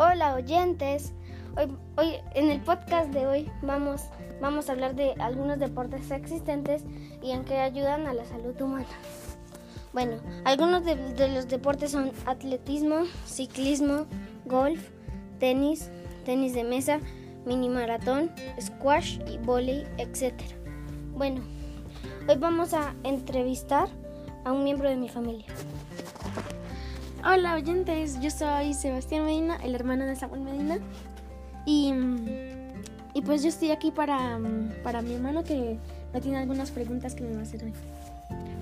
Hola oyentes, hoy, hoy en el podcast de hoy vamos, vamos a hablar de algunos deportes existentes y en qué ayudan a la salud humana. Bueno, algunos de, los deportes son atletismo, ciclismo, golf, tenis, tenis de mesa, mini maratón, squash y volley, etc. Bueno, hoy vamos a entrevistar a un miembro de mi familia. Hola oyentes, yo soy Sebastián Medina, el hermano de Samuel Medina. Y, y pues yo estoy aquí para, para mi hermano que me tiene algunas preguntas que me va a hacer hoy.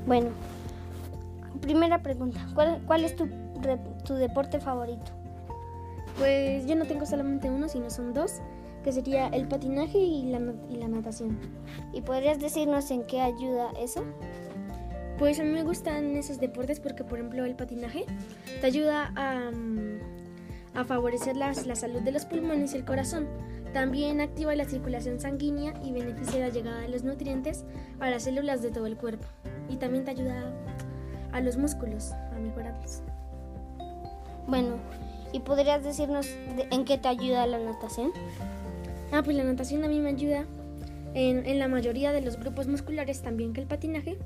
Bueno, primera pregunta, ¿cuál, cuál es tu, tu deporte favorito? Pues yo no tengo solamente uno, sino son dos, que sería el patinaje y la, y la natación. ¿Y podrías decirnos en qué ayuda eso? Pues a mí me gustan esos deportes porque, por ejemplo, el patinaje te ayuda a, a favorecer la, la, salud de los pulmones y el corazón. También activa la circulación sanguínea y beneficia la llegada de los nutrientes a las células de todo el cuerpo. Y también te ayuda a los músculos, a mejorarlos. Bueno, ¿y podrías decirnos de, en qué te ayuda la natación? Ah, pues la natación a mí me ayuda en, en la mayoría de los grupos musculares también que el patinaje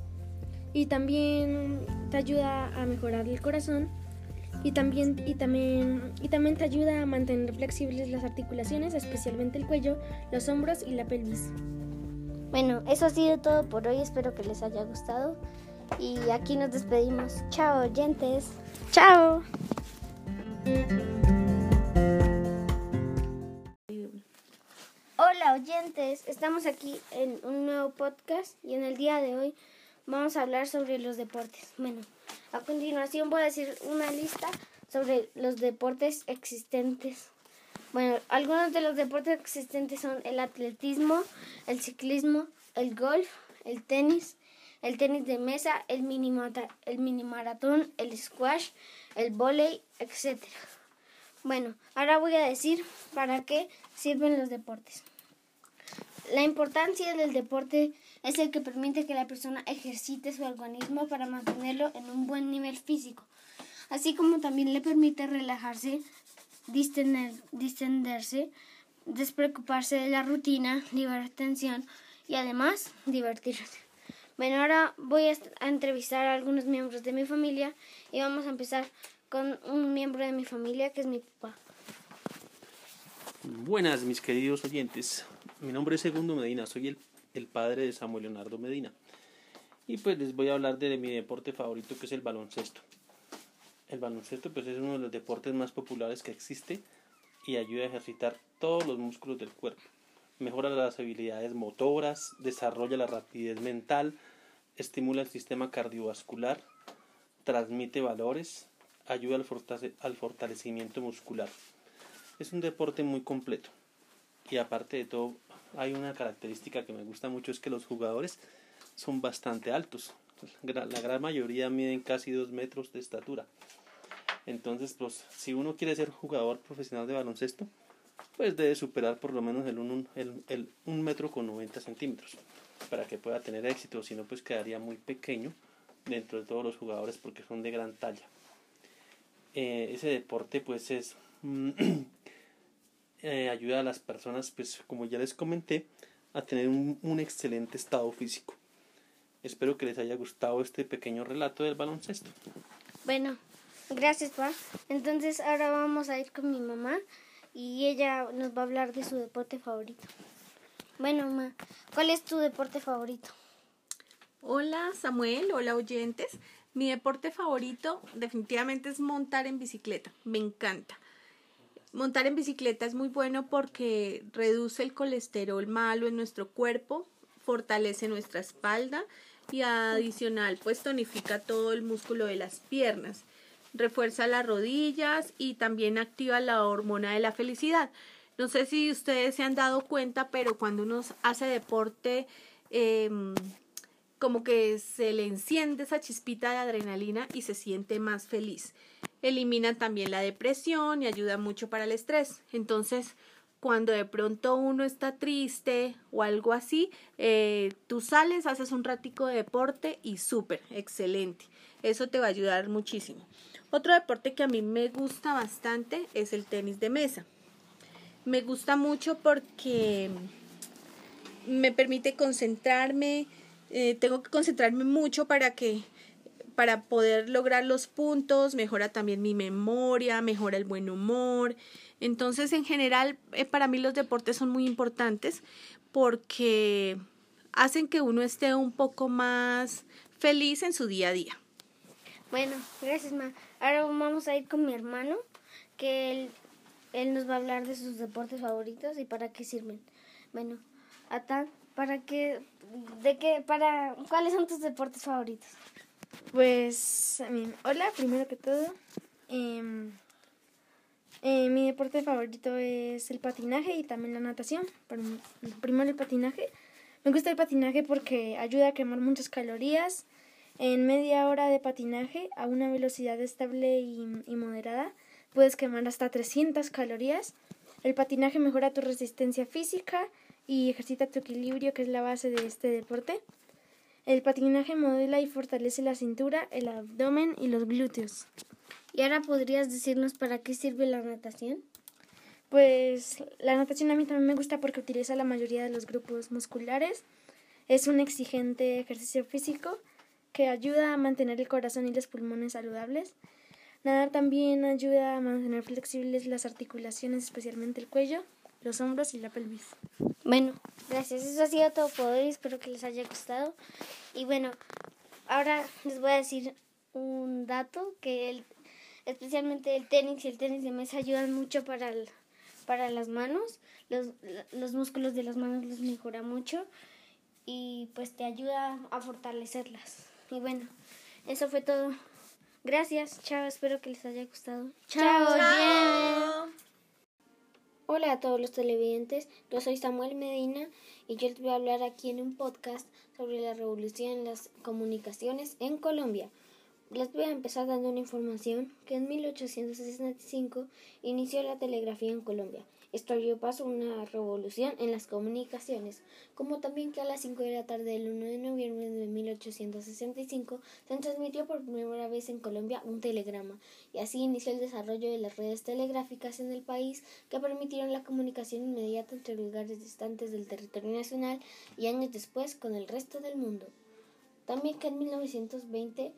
y también te ayuda a mejorar el corazón y también, y también, y también te ayuda a mantener flexibles las articulaciones, especialmente el cuello, los hombros y la pelvis. Bueno, eso ha sido todo por hoy, espero que les haya gustado y aquí nos despedimos. Chao, oyentes. Chao. Hola oyentes, estamos aquí en un nuevo podcast y en el día de hoy vamos a hablar sobre los deportes. Bueno, a continuación voy a decir una lista sobre los deportes existentes. Bueno, algunos de los deportes existentes son el atletismo, el ciclismo, el golf, el tenis, el tenis de mesa, el mini, el mini maratón, el squash, el volei, etc. Bueno, ahora voy a decir para qué sirven los deportes. La importancia del deporte es el que permite que la persona ejercite su organismo para mantenerlo en un buen nivel físico, así como también le permite relajarse, distender, distenderse, despreocuparse de la rutina, liberar tensión y además divertirse. Bueno, ahora voy a entrevistar a algunos miembros de mi familia y vamos a empezar con un miembro de mi familia que es mi papá. Buenas, mis queridos oyentes. Mi nombre es Segundo Medina, soy el, el, padre de Samuel Leonardo Medina. Y pues les voy a hablar de mi deporte favorito que es el baloncesto. El baloncesto pues es uno de los deportes más populares que existe y ayuda a ejercitar todos los músculos del cuerpo. Mejora las habilidades motoras, desarrolla la rapidez mental, estimula el sistema cardiovascular, transmite valores, ayuda al, fortale al fortalecimiento muscular. Es un deporte muy completo y aparte de todo hay una característica que me gusta mucho es que los jugadores son bastante altos. La gran mayoría miden casi dos metros de estatura. Entonces, pues, si uno quiere ser jugador profesional de baloncesto, pues debe superar por lo menos el un, el, el un metro con 90 centímetros para que pueda tener éxito. Si no, pues quedaría muy pequeño dentro de todos los jugadores porque son de gran talla. Eh, ese deporte, pues, es eh, ayuda a las personas, pues como ya les comenté, a tener un, un, excelente estado físico. Espero que les haya gustado este pequeño relato del baloncesto. Bueno, gracias, Pa. Entonces ahora vamos a ir con mi mamá y ella nos va a hablar de su deporte favorito. Bueno, mamá, ¿cuál es tu deporte favorito? Hola, Samuel. Hola, oyentes. Mi deporte favorito definitivamente es montar en bicicleta. Me encanta. Montar en bicicleta es muy bueno porque reduce el colesterol malo en nuestro cuerpo, fortalece nuestra espalda y adicional pues tonifica todo el músculo de las piernas, refuerza las rodillas y también activa la hormona de la felicidad. No sé si ustedes se han dado cuenta, pero cuando uno hace deporte eh, como que se le enciende esa chispita de adrenalina y se siente más feliz. Elimina también la depresión y ayuda mucho para el estrés. Entonces, cuando de pronto uno está triste o algo así, eh, tú sales, haces un ratico de deporte y súper, excelente. Eso te va a ayudar muchísimo. Otro deporte que a mí me gusta bastante es el tenis de mesa. Me gusta mucho porque me permite concentrarme, eh, tengo que concentrarme mucho para que para poder lograr los puntos, mejora también mi memoria, mejora el buen humor. Entonces, en general, eh, para mí los deportes son muy importantes porque hacen que uno esté un poco más feliz en su día a día. Bueno, gracias, Ma. Ahora vamos a ir con mi hermano, que él, él nos va a hablar de sus deportes favoritos y para qué sirven. Bueno, Atan, ¿para qué, de qué, para, cuáles son tus deportes favoritos? Pues, hola, primero que todo. Em, eh, mi deporte favorito es el patinaje y también la natación. Pero primero el patinaje. Me gusta el patinaje porque ayuda a quemar muchas calorías. En media hora de patinaje a una velocidad estable y, y moderada puedes quemar hasta 300 calorías. El patinaje mejora tu resistencia física y ejercita tu equilibrio, que es la base de este deporte. El patinaje modela y fortalece la cintura, el abdomen y los glúteos. ¿Y ahora podrías decirnos para qué sirve la natación? Pues la natación a mí también me gusta porque utiliza la mayoría de los grupos musculares. Es un exigente ejercicio físico que ayuda a mantener el corazón y los pulmones saludables. Nadar también ayuda a mantener flexibles las articulaciones, especialmente el cuello, los hombros y la pelvis. Bueno, gracias. Eso ha sido todo por hoy. Espero que les haya gustado. Y bueno, ahora les voy a decir un dato que el, especialmente el tenis y el tenis de mesa ayudan mucho para, para las manos. Los, los músculos de las manos los mejora mucho y pues te ayuda a fortalecerlas. Y bueno, eso fue todo. Gracias, chao, espero que les haya gustado. Chao, chao. Hola a todos los televidentes, yo soy Samuel Medina y yo les voy a hablar aquí en un podcast sobre la revolución en las comunicaciones en Colombia. Les voy a empezar dando una información que en 1865 inició la telegrafía en Colombia. Esto dio paso a una revolución en las comunicaciones, como también que a las 5 de la tarde del 1 de noviembre de 1865 se transmitió por primera vez en Colombia un telegrama, y así inició el desarrollo de las redes telegráficas en el país que permitieron la comunicación inmediata entre lugares distantes del territorio nacional y años después con el resto del mundo. También que en 1920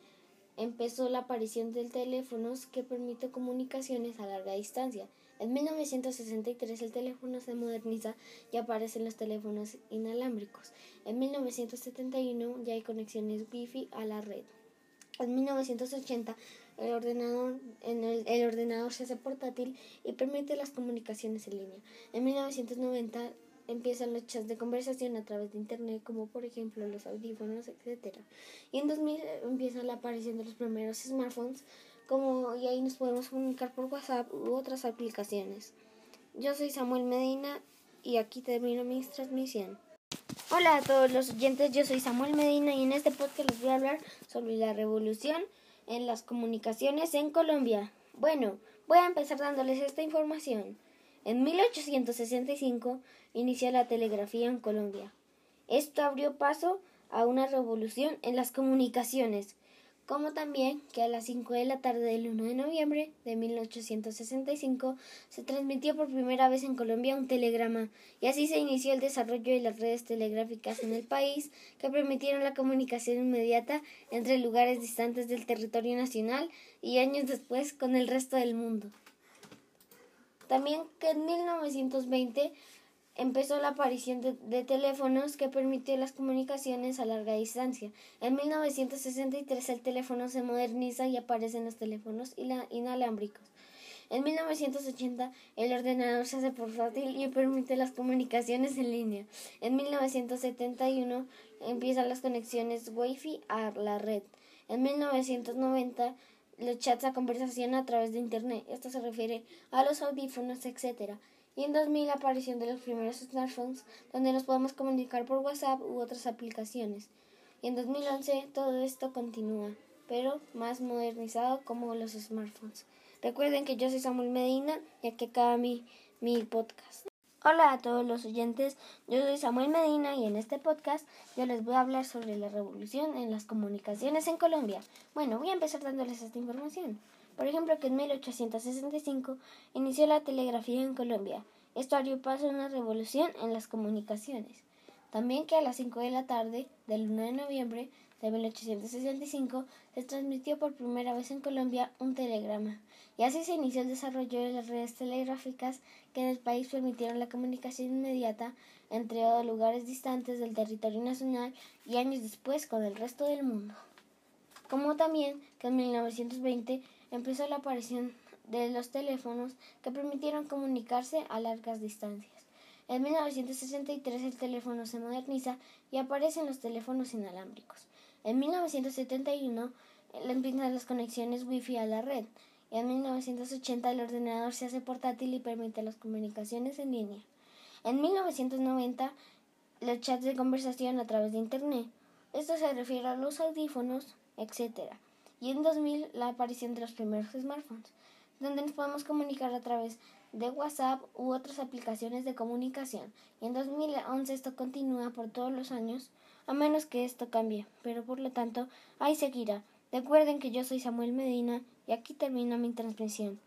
empezó la aparición de teléfonos que permite comunicaciones a larga distancia. En 1963 el teléfono se moderniza y aparecen los teléfonos inalámbricos. En 1971 ya hay conexiones Wi-Fi a la red. En 1980 el ordenador, en el, el ordenador se hace portátil y permite las comunicaciones en línea. En 1990 empiezan los chats de conversación a través de internet, como por ejemplo los audífonos, etc. Y en 2000 empieza la aparición de los primeros smartphones, como y ahí nos podemos comunicar por WhatsApp u otras aplicaciones. Yo soy Samuel Medina y aquí termino mi transmisión. Hola a todos los oyentes, yo soy Samuel Medina y en este podcast les voy a hablar sobre la revolución en las comunicaciones en Colombia. Bueno, voy a empezar dándoles esta información. En 1865 inició la telegrafía en Colombia. Esto abrió paso a una revolución en las comunicaciones, como también que a las 5 de la tarde del 1 de noviembre de 1865 se transmitió por primera vez en Colombia un telegrama y así se inició el desarrollo de las redes telegráficas en el país que permitieron la comunicación inmediata entre lugares distantes del territorio nacional y años después con el resto del mundo. También que en 1920 empezó la aparición de, teléfonos que permitió las comunicaciones a larga distancia. En 1963 el teléfono se moderniza y aparecen los teléfonos inalámbricos. En 1980 el ordenador se hace portátil y permite las comunicaciones en línea. En 1971 empiezan las conexiones Wi-Fi a la red. En 1990 los chats a conversación a través de Internet. Esto se refiere a los audífonos, etc. Y en 2000 la aparición de los primeros smartphones, donde nos podemos comunicar por WhatsApp u otras aplicaciones. Y en 2011 todo esto continúa, pero más modernizado como los smartphones. Recuerden que yo soy Samuel Medina y aquí acaba mi, mi podcast. Hola a todos los oyentes, yo soy Samuel Medina y en este podcast yo les voy a hablar sobre la revolución en las comunicaciones en Colombia. Bueno, voy a empezar dándoles esta información. Por ejemplo, que en 1865 inició la telegrafía en Colombia. Esto abrió paso a una revolución en las comunicaciones. También que a las 5 de la tarde del 1 de noviembre de 1865 se transmitió por primera vez en Colombia un telegrama, y así se inició el desarrollo de las redes telegráficas que en el país permitieron la comunicación inmediata entre lugares distantes del territorio nacional y años después con el resto del mundo. Como también que en 1920 empezó la aparición de los teléfonos que permitieron comunicarse a largas distancias. En 1963 el teléfono se moderniza y aparecen los teléfonos inalámbricos. En 1971 empiezan las conexiones Wi-Fi a la red. Y en 1980 el ordenador se hace portátil y permite las comunicaciones en línea. En 1990 los chats de conversación a través de Internet. Esto se refiere a los audífonos, etc. Y en 2000 la aparición de los primeros smartphones, donde nos podemos comunicar a través de WhatsApp u otras aplicaciones de comunicación. Y en 2011 esto continúa por todos los años a menos que esto cambie, pero por lo tanto ahí seguirá. Recuerden que yo soy Samuel Medina y aquí termina mi transmisión.